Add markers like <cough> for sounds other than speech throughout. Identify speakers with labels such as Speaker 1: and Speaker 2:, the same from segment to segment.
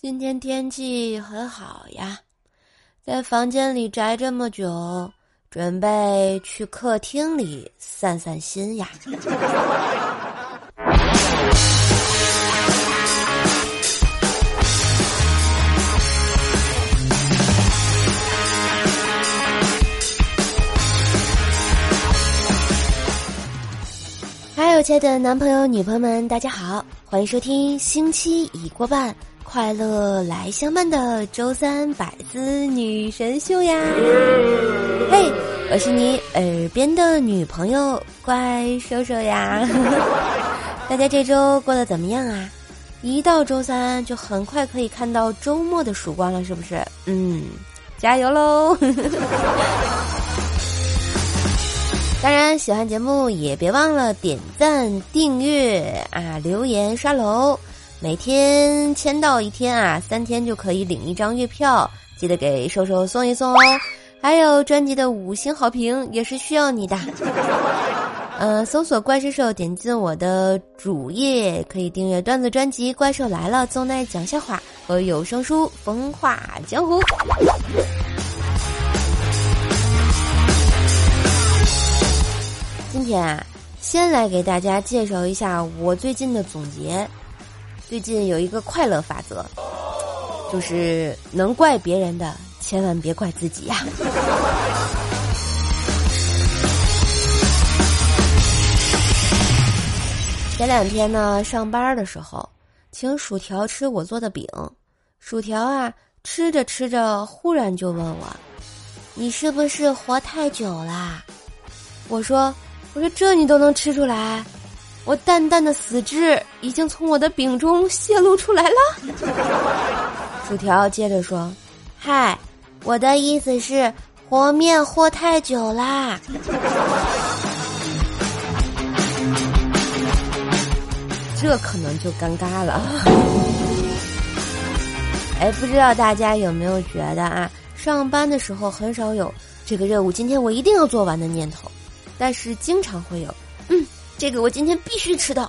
Speaker 1: 今天天气很好呀，在房间里宅这么久，准备去客厅里散散心呀。还有亲爱的男朋友、女朋友们，大家好，欢迎收听星期已过半，快乐来相伴的周三百思女神秀呀！嘿，我是你耳边的女朋友，怪兽兽呀！<laughs> 大家这周过得怎么样啊？一到周三就很快可以看到周末的曙光了，是不是？嗯，加油喽！<laughs> 当然，喜欢节目也别忘了点赞、订阅啊，留言、刷楼，每天签到一天啊，三天就可以领一张月票，记得给瘦瘦送一送哦。还有专辑的五星好评也是需要你的。<laughs> 呃，搜索“怪兽兽”，点进我的主页，可以订阅段子专辑《怪兽来了》，宗奈讲笑话和有声书《风化江湖》。今天啊，先来给大家介绍一下我最近的总结。最近有一个快乐法则，就是能怪别人的，千万别怪自己呀。<laughs> 前两天呢，上班的时候，请薯条吃我做的饼，薯条啊，吃着吃着，忽然就问我：“你是不是活太久啦？”我说。我说这你都能吃出来，我淡淡的死汁已经从我的饼中泄露出来了。薯条接着说：“嗨，我的意思是和面和太久啦。”这可能就尴尬了。哎，不知道大家有没有觉得啊，上班的时候很少有这个任务今天我一定要做完的念头。但是经常会有，这个我今天必须吃到。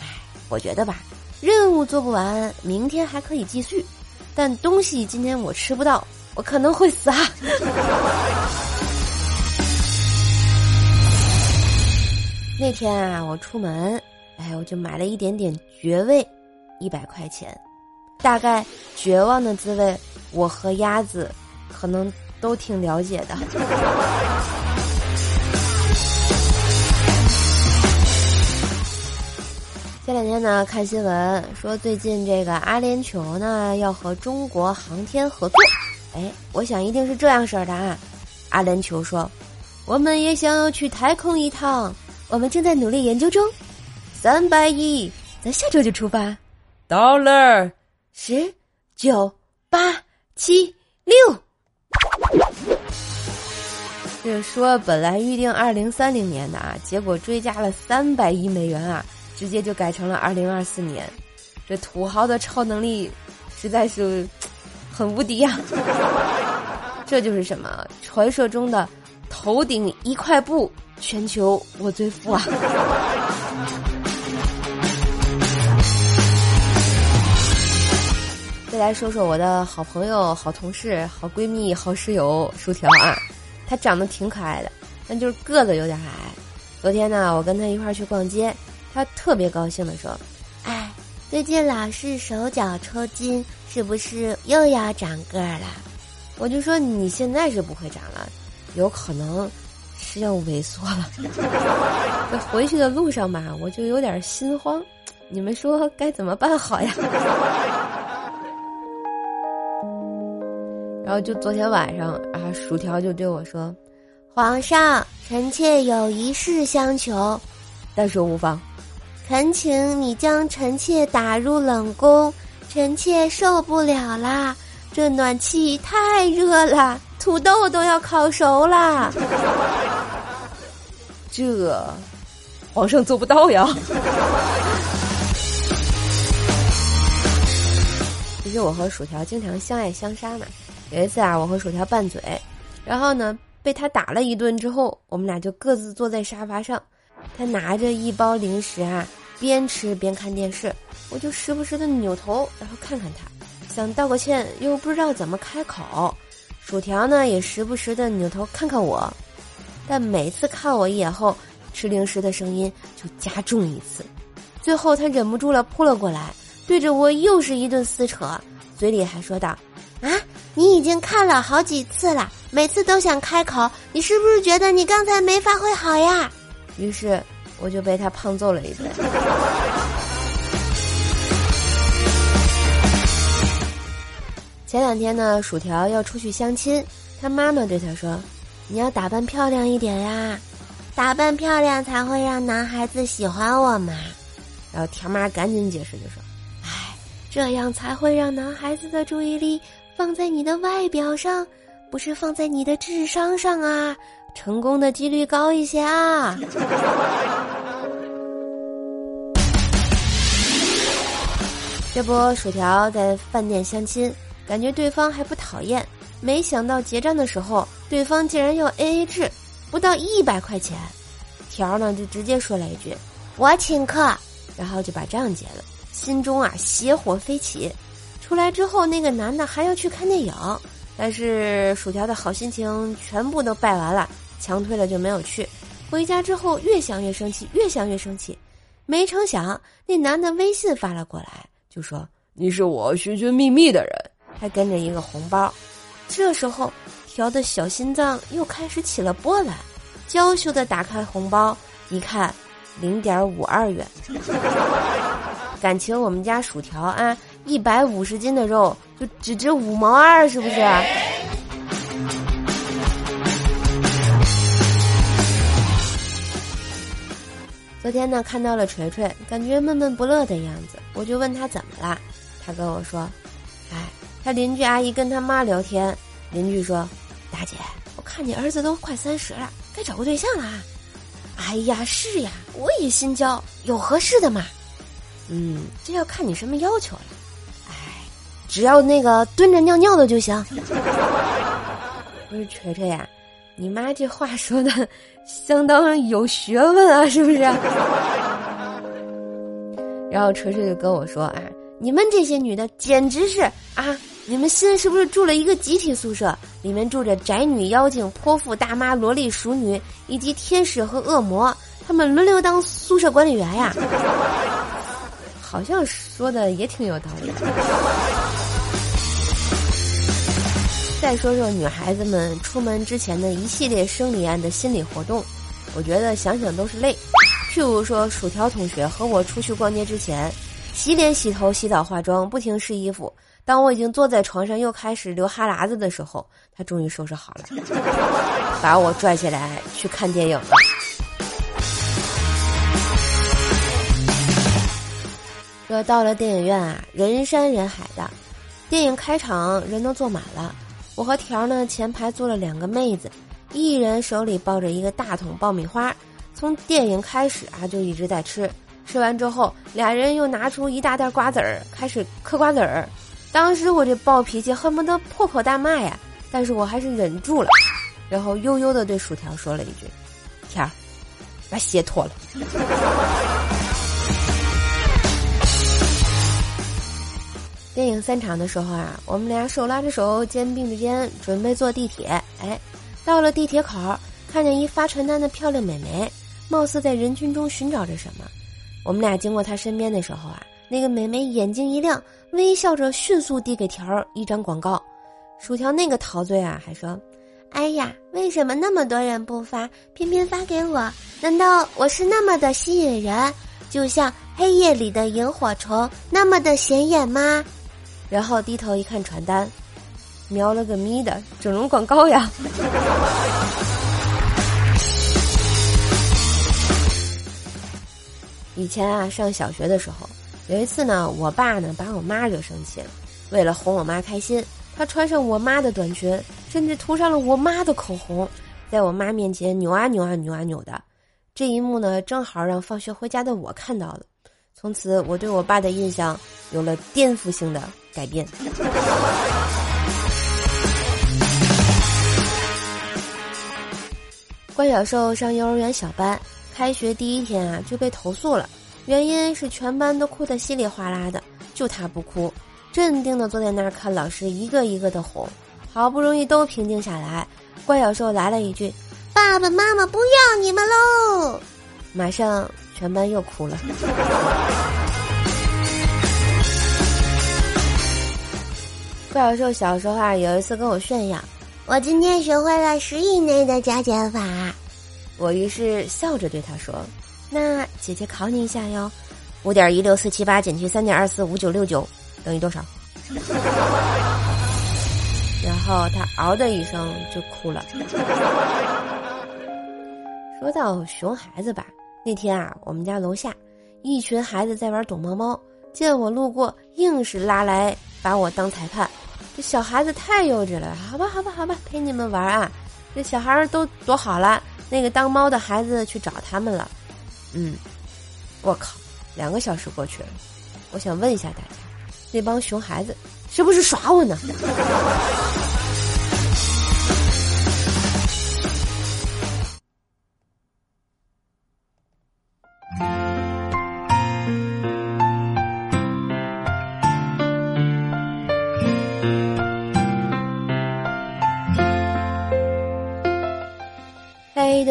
Speaker 1: 唉，我觉得吧，任务做不完，明天还可以继续，但东西今天我吃不到，我可能会死啊。<laughs> 那天啊，我出门，哎，我就买了一点点绝味，一百块钱，大概绝望的滋味，我和鸭子可能都挺了解的。这两天呢，看新闻说最近这个阿联酋呢要和中国航天合作，哎，我想一定是这样式儿的啊。阿联酋说，我们也想要去太空一趟，我们正在努力研究中。三百亿，咱下周就出发。到了，十、九、八、七、六。这说本来预定二零三零年的啊，结果追加了三百亿美元啊。直接就改成了二零二四年，这土豪的超能力实在是很无敌呀！<laughs> 这就是什么传说中的头顶一块布，全球我最富啊！<laughs> 再来说说我的好朋友、好同事、好闺蜜、好室友薯条啊，她长得挺可爱的，但就是个子有点矮。昨天呢，我跟她一块儿去逛街。他特别高兴的说：“哎，最近老是手脚抽筋，是不是又要长个儿了？”我就说：“你现在是不会长了，有可能是要萎缩了。<laughs> ”这回去的路上吧，我就有点心慌，你们说该怎么办好呀？<laughs> 然后就昨天晚上啊，薯条就对我说：“皇上，臣妾有一事相求，但说无妨。”恳请你将臣妾打入冷宫，臣妾受不了啦！这暖气太热了，土豆都要烤熟啦。<laughs> 这，皇上做不到呀。<laughs> 其实我和薯条经常相爱相杀嘛。有一次啊，我和薯条拌嘴，然后呢被他打了一顿之后，我们俩就各自坐在沙发上。他拿着一包零食啊，边吃边看电视，我就时不时的扭头，然后看看他。想道个歉，又不知道怎么开口。薯条呢，也时不时的扭头看看我，但每次看我一眼后，吃零食的声音就加重一次。最后他忍不住了，扑了过来，对着我又是一顿撕扯，嘴里还说道：“啊，你已经看了好几次了，每次都想开口，你是不是觉得你刚才没发挥好呀？”于是我就被他胖揍了一顿。前两天呢，薯条要出去相亲，他妈妈对他说：“你要打扮漂亮一点呀，打扮漂亮才会让男孩子喜欢我嘛。”然后条妈赶紧解释就说：“哎，这样才会让男孩子的注意力放在你的外表上，不是放在你的智商上啊，成功的几率高一些啊。”这不，薯条在饭店相亲。感觉对方还不讨厌，没想到结账的时候，对方竟然要 A A 制，不到一百块钱。条呢就直接说了一句：“我请客。”然后就把账结了，心中啊邪火飞起。出来之后，那个男的还要去看电影，但是薯条的好心情全部都败完了，强推了就没有去。回家之后越想越生气，越想越生气。没成想，那男的微信发了过来，就说：“你是我寻寻觅觅的人。”还跟着一个红包，这时候条的小心脏又开始起了波澜，娇羞的打开红包，一看，零点五二元。感情我们家薯条啊，一百五十斤的肉就只值五毛二，是不是？昨天呢，看到了锤锤，感觉闷闷不乐的样子，我就问他怎么了，他跟我说，哎。他邻居阿姨跟他妈聊天，邻居说：“大姐，我看你儿子都快三十了，该找个对象了。”哎呀，是呀，我也心焦，有合适的吗？嗯，这要看你什么要求了。哎，只要那个蹲着尿尿的就行。<laughs> 不是锤锤呀，你妈这话说的相当有学问啊，是不是？<laughs> 然后锤锤就跟我说：“啊，你们这些女的简直是啊。”你们新是不是住了一个集体宿舍？里面住着宅女、妖精、泼妇、大妈、萝莉、熟女，以及天使和恶魔，他们轮流当宿舍管理员呀。<laughs> 好像说的也挺有道理。再说说女孩子们出门之前的一系列生理案的心理活动，我觉得想想都是泪。譬如说，薯条同学和我出去逛街之前，洗脸、洗头、洗澡、化妆，不停试衣服。当我已经坐在床上又开始流哈喇子的时候，他终于收拾好了，把我拽起来去看电影了。这到了电影院啊，人山人海的，电影开场人都坐满了。我和条儿呢前排坐了两个妹子，一人手里抱着一个大桶爆米花，从电影开始啊就一直在吃。吃完之后，俩人又拿出一大袋瓜子儿，开始嗑瓜子儿。当时我这暴脾气恨不得破口大骂呀，但是我还是忍住了，然后悠悠的对薯条说了一句：“条儿，把鞋脱了。”电影散场的时候啊，我们俩手拉着手，肩并着肩，准备坐地铁。哎，到了地铁口，看见一发传单的漂亮美眉，貌似在人群中寻找着什么。我们俩经过她身边的时候啊。那个美眉眼睛一亮，微笑着迅速递给条儿一张广告。薯条那个陶醉啊，还说：“哎呀，为什么那么多人不发，偏偏发给我？难道我是那么的吸引人，就像黑夜里的萤火虫那么的显眼吗？”然后低头一看传单，瞄了个咪的整容广告呀！<laughs> 以前啊，上小学的时候。有一次呢，我爸呢把我妈惹生气了，为了哄我妈开心，他穿上我妈的短裙，甚至涂上了我妈的口红，在我妈面前扭啊扭啊扭啊扭的，这一幕呢正好让放学回家的我看到了，从此我对我爸的印象有了颠覆性的改变。怪小兽上幼儿园小班，开学第一天啊就被投诉了。原因是全班都哭得稀里哗啦的，就他不哭。镇定的坐在那儿看老师一个一个的哄，好不容易都平静下来，怪小兽来了一句：“
Speaker 2: 爸爸妈妈不要你们喽！”
Speaker 1: 马上全班又哭了。怪小兽小时候啊，有一次跟我炫耀：“
Speaker 2: 我今天学会了十以内的加减法。”
Speaker 1: 我于是笑着对他说：“那姐姐考你一下哟，五点一六四七八减去三点二四五九六九等于多少？” <laughs> 然后他嗷的一声就哭了。说到熊孩子吧，那天啊，我们家楼下一群孩子在玩躲猫猫，见我路过，硬是拉来把我当裁判。这小孩子太幼稚了，好吧，好吧，好吧，陪你们玩啊！这小孩都躲好了。那个当猫的孩子去找他们了，嗯，我靠，两个小时过去了，我想问一下大家，那帮熊孩子是不是耍我呢？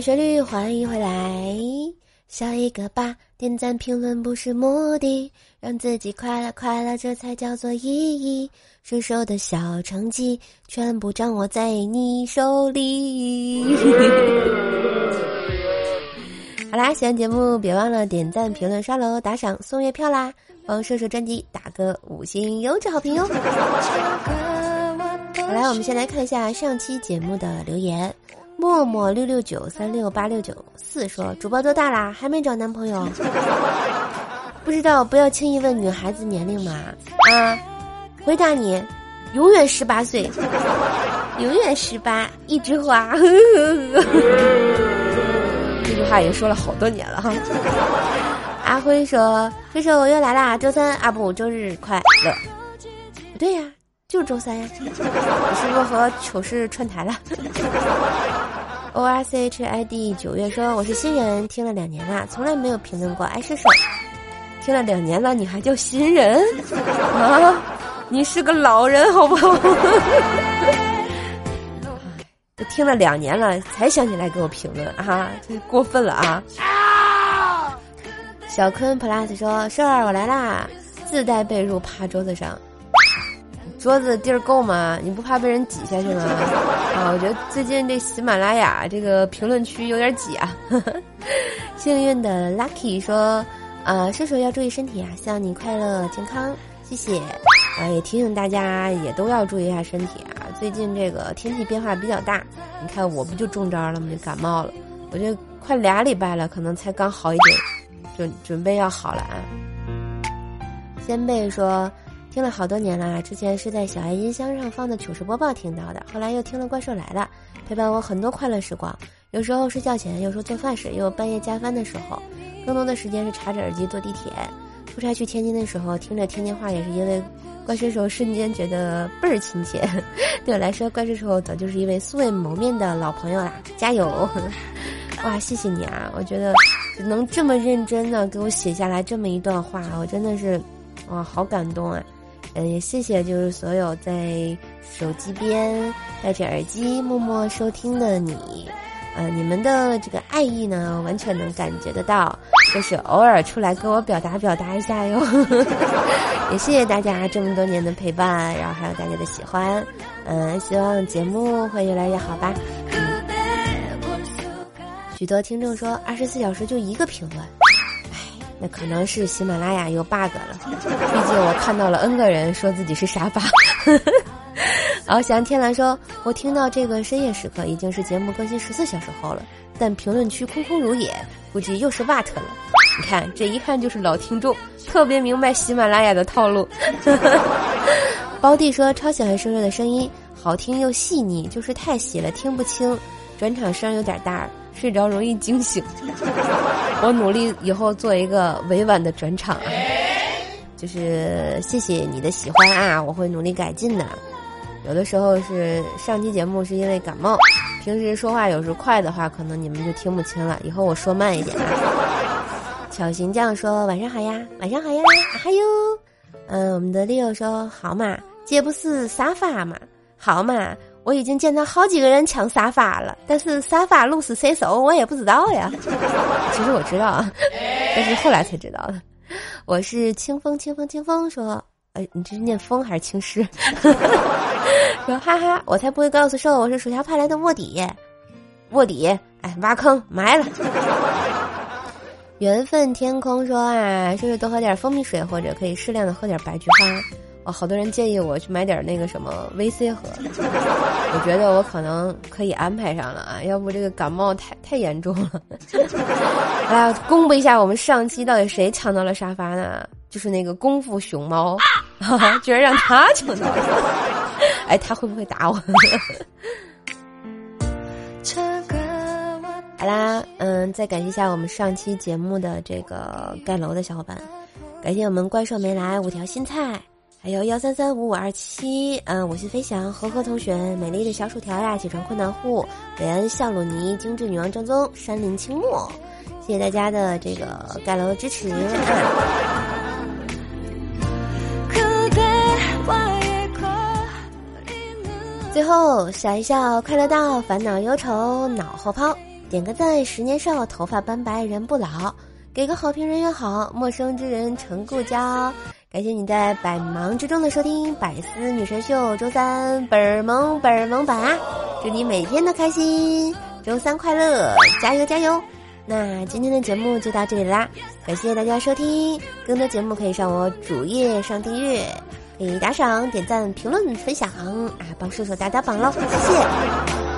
Speaker 1: 的旋律，欢迎回来，笑一个吧！点赞评论不是目的，让自己快乐快乐，这才叫做意义。顺手的小成绩，全部掌握在你手里。<laughs> 好啦，喜欢节目别忘了点赞、评论、刷楼、打赏、送月票啦！帮射手专辑打个五星优质好评哟！<laughs> 好来，我们先来看一下上期节目的留言。默默六六九三六八六九四说：“主播多大啦？还没找男朋友？<laughs> 不知道，不要轻易问女孩子年龄嘛。啊，回答你，永远十八岁，永远十八，一枝花。<laughs> 这句话也说了好多年了哈。阿辉说：这首我又来啦，周三啊不，周日快乐。不对呀。”就是周三呀，<laughs> 你是不是和糗事串台了？O R C H I D 九月说我是新人，听了两年了，从来没有评论过爱射手。听了两年了，你还叫新人啊？你是个老人好不好？都听了两年了，才想起来给我评论啊，这过分了啊！小坤 Plus 说：“瘦儿，我来啦，自带被褥趴桌子上。”桌子地儿够吗？你不怕被人挤下去吗？<laughs> 啊，我觉得最近这喜马拉雅这个评论区有点挤啊。<laughs> 幸运的 Lucky 说：“啊，射手要注意身体啊，希望你快乐健康，谢谢。啊，也提醒大家也都要注意一下身体啊。最近这个天气变化比较大，你看我不就中招了吗？就感冒了，我这快俩礼拜了，可能才刚好一点，准准备要好了啊。”先辈说。听了好多年了，之前是在小爱音箱上放的糗事播报听到的，后来又听了怪兽来了，陪伴我很多快乐时光。有时候睡觉前，有时候做饭时，也有半夜加班的时候，更多的时间是插着耳机坐地铁。出差去天津的时候，听着天津话，也是因为怪兽手瞬间觉得倍儿亲切。<laughs> 对我来说，怪兽手早就是一位素未谋面的老朋友啦，加油！<laughs> 哇，谢谢你啊！我觉得能这么认真的给我写下来这么一段话，我真的是哇，好感动啊！嗯，也谢谢就是所有在手机边戴着耳机默默收听的你，呃，你们的这个爱意呢，完全能感觉得到，就是偶尔出来跟我表达表达一下哟。<laughs> 也谢谢大家这么多年的陪伴，然后还有大家的喜欢，嗯，希望节目会越来越好吧。许多听众说二十四小时就一个评论。那可能是喜马拉雅有 bug 了，毕竟我看到了 N 个人说自己是沙发。<laughs> 翱翔天蓝说：“我听到这个深夜时刻已经是节目更新十四小时后了，但评论区空空如也，估计又是 what 了。你看，这一看就是老听众，特别明白喜马拉雅的套路。<laughs> ”包弟说：“超喜欢声乐的声音，好听又细腻，就是太细了听不清，转场声有点大。”睡着容易惊醒，<laughs> 我努力以后做一个委婉的转场，就是谢谢你的喜欢啊，我会努力改进的。有的时候是上期节目是因为感冒，平时说话有时快的话，可能你们就听不清了。以后我说慢一点。巧行酱说晚上好呀，晚上好呀，还有嗯，我们的 Leo 说好嘛，这不是沙发嘛？好嘛，我已经见到好几个人抢沙发了，但是沙发鹿死谁手，我也不知道呀。<laughs> 其实我知道啊，但是后来才知道的。我是清风，清风，清风说，哎，你这是念风还是青诗？<laughs> 说哈哈，我才不会告诉兽我是属下派来的卧底，卧底，哎，挖坑埋了。缘分天空说啊，是不是多喝点蜂蜜水，或者可以适量的喝点白菊花？哦，好多人建议我去买点那个什么 VC 喝，我觉得我可能可以安排上了啊，要不这个感冒太太严重了。来公布一下我们上期到底谁抢到了沙发呢？就是那个功夫熊猫，<laughs> 居然让他抢到了。哎，他会不会打我？<laughs> 好啦，嗯，再感谢一下我们上期节目的这个盖楼的小伙伴，感谢我们怪兽没来五条新菜，还有幺三三五五二七，嗯，我是飞翔和和同学，美丽的小薯条呀，起床困难户，韦恩笑鲁尼，精致女王正宗，山林清末，谢谢大家的这个盖楼的支持。最后笑一笑，快乐到烦恼忧愁脑后抛。点个赞，十年少，头发斑白人不老。给个好评，人缘好，陌生之人成故交。感谢你在百忙之中的收听《百思女神秀》周三本儿萌本儿萌版啊，祝你每天都开心，周三快乐，加油加油！那今天的节目就到这里啦，感谢大家收听，更多节目可以上我主页上订阅，可以打赏、点赞、评论、分享啊，帮叔叔打打榜喽，谢谢。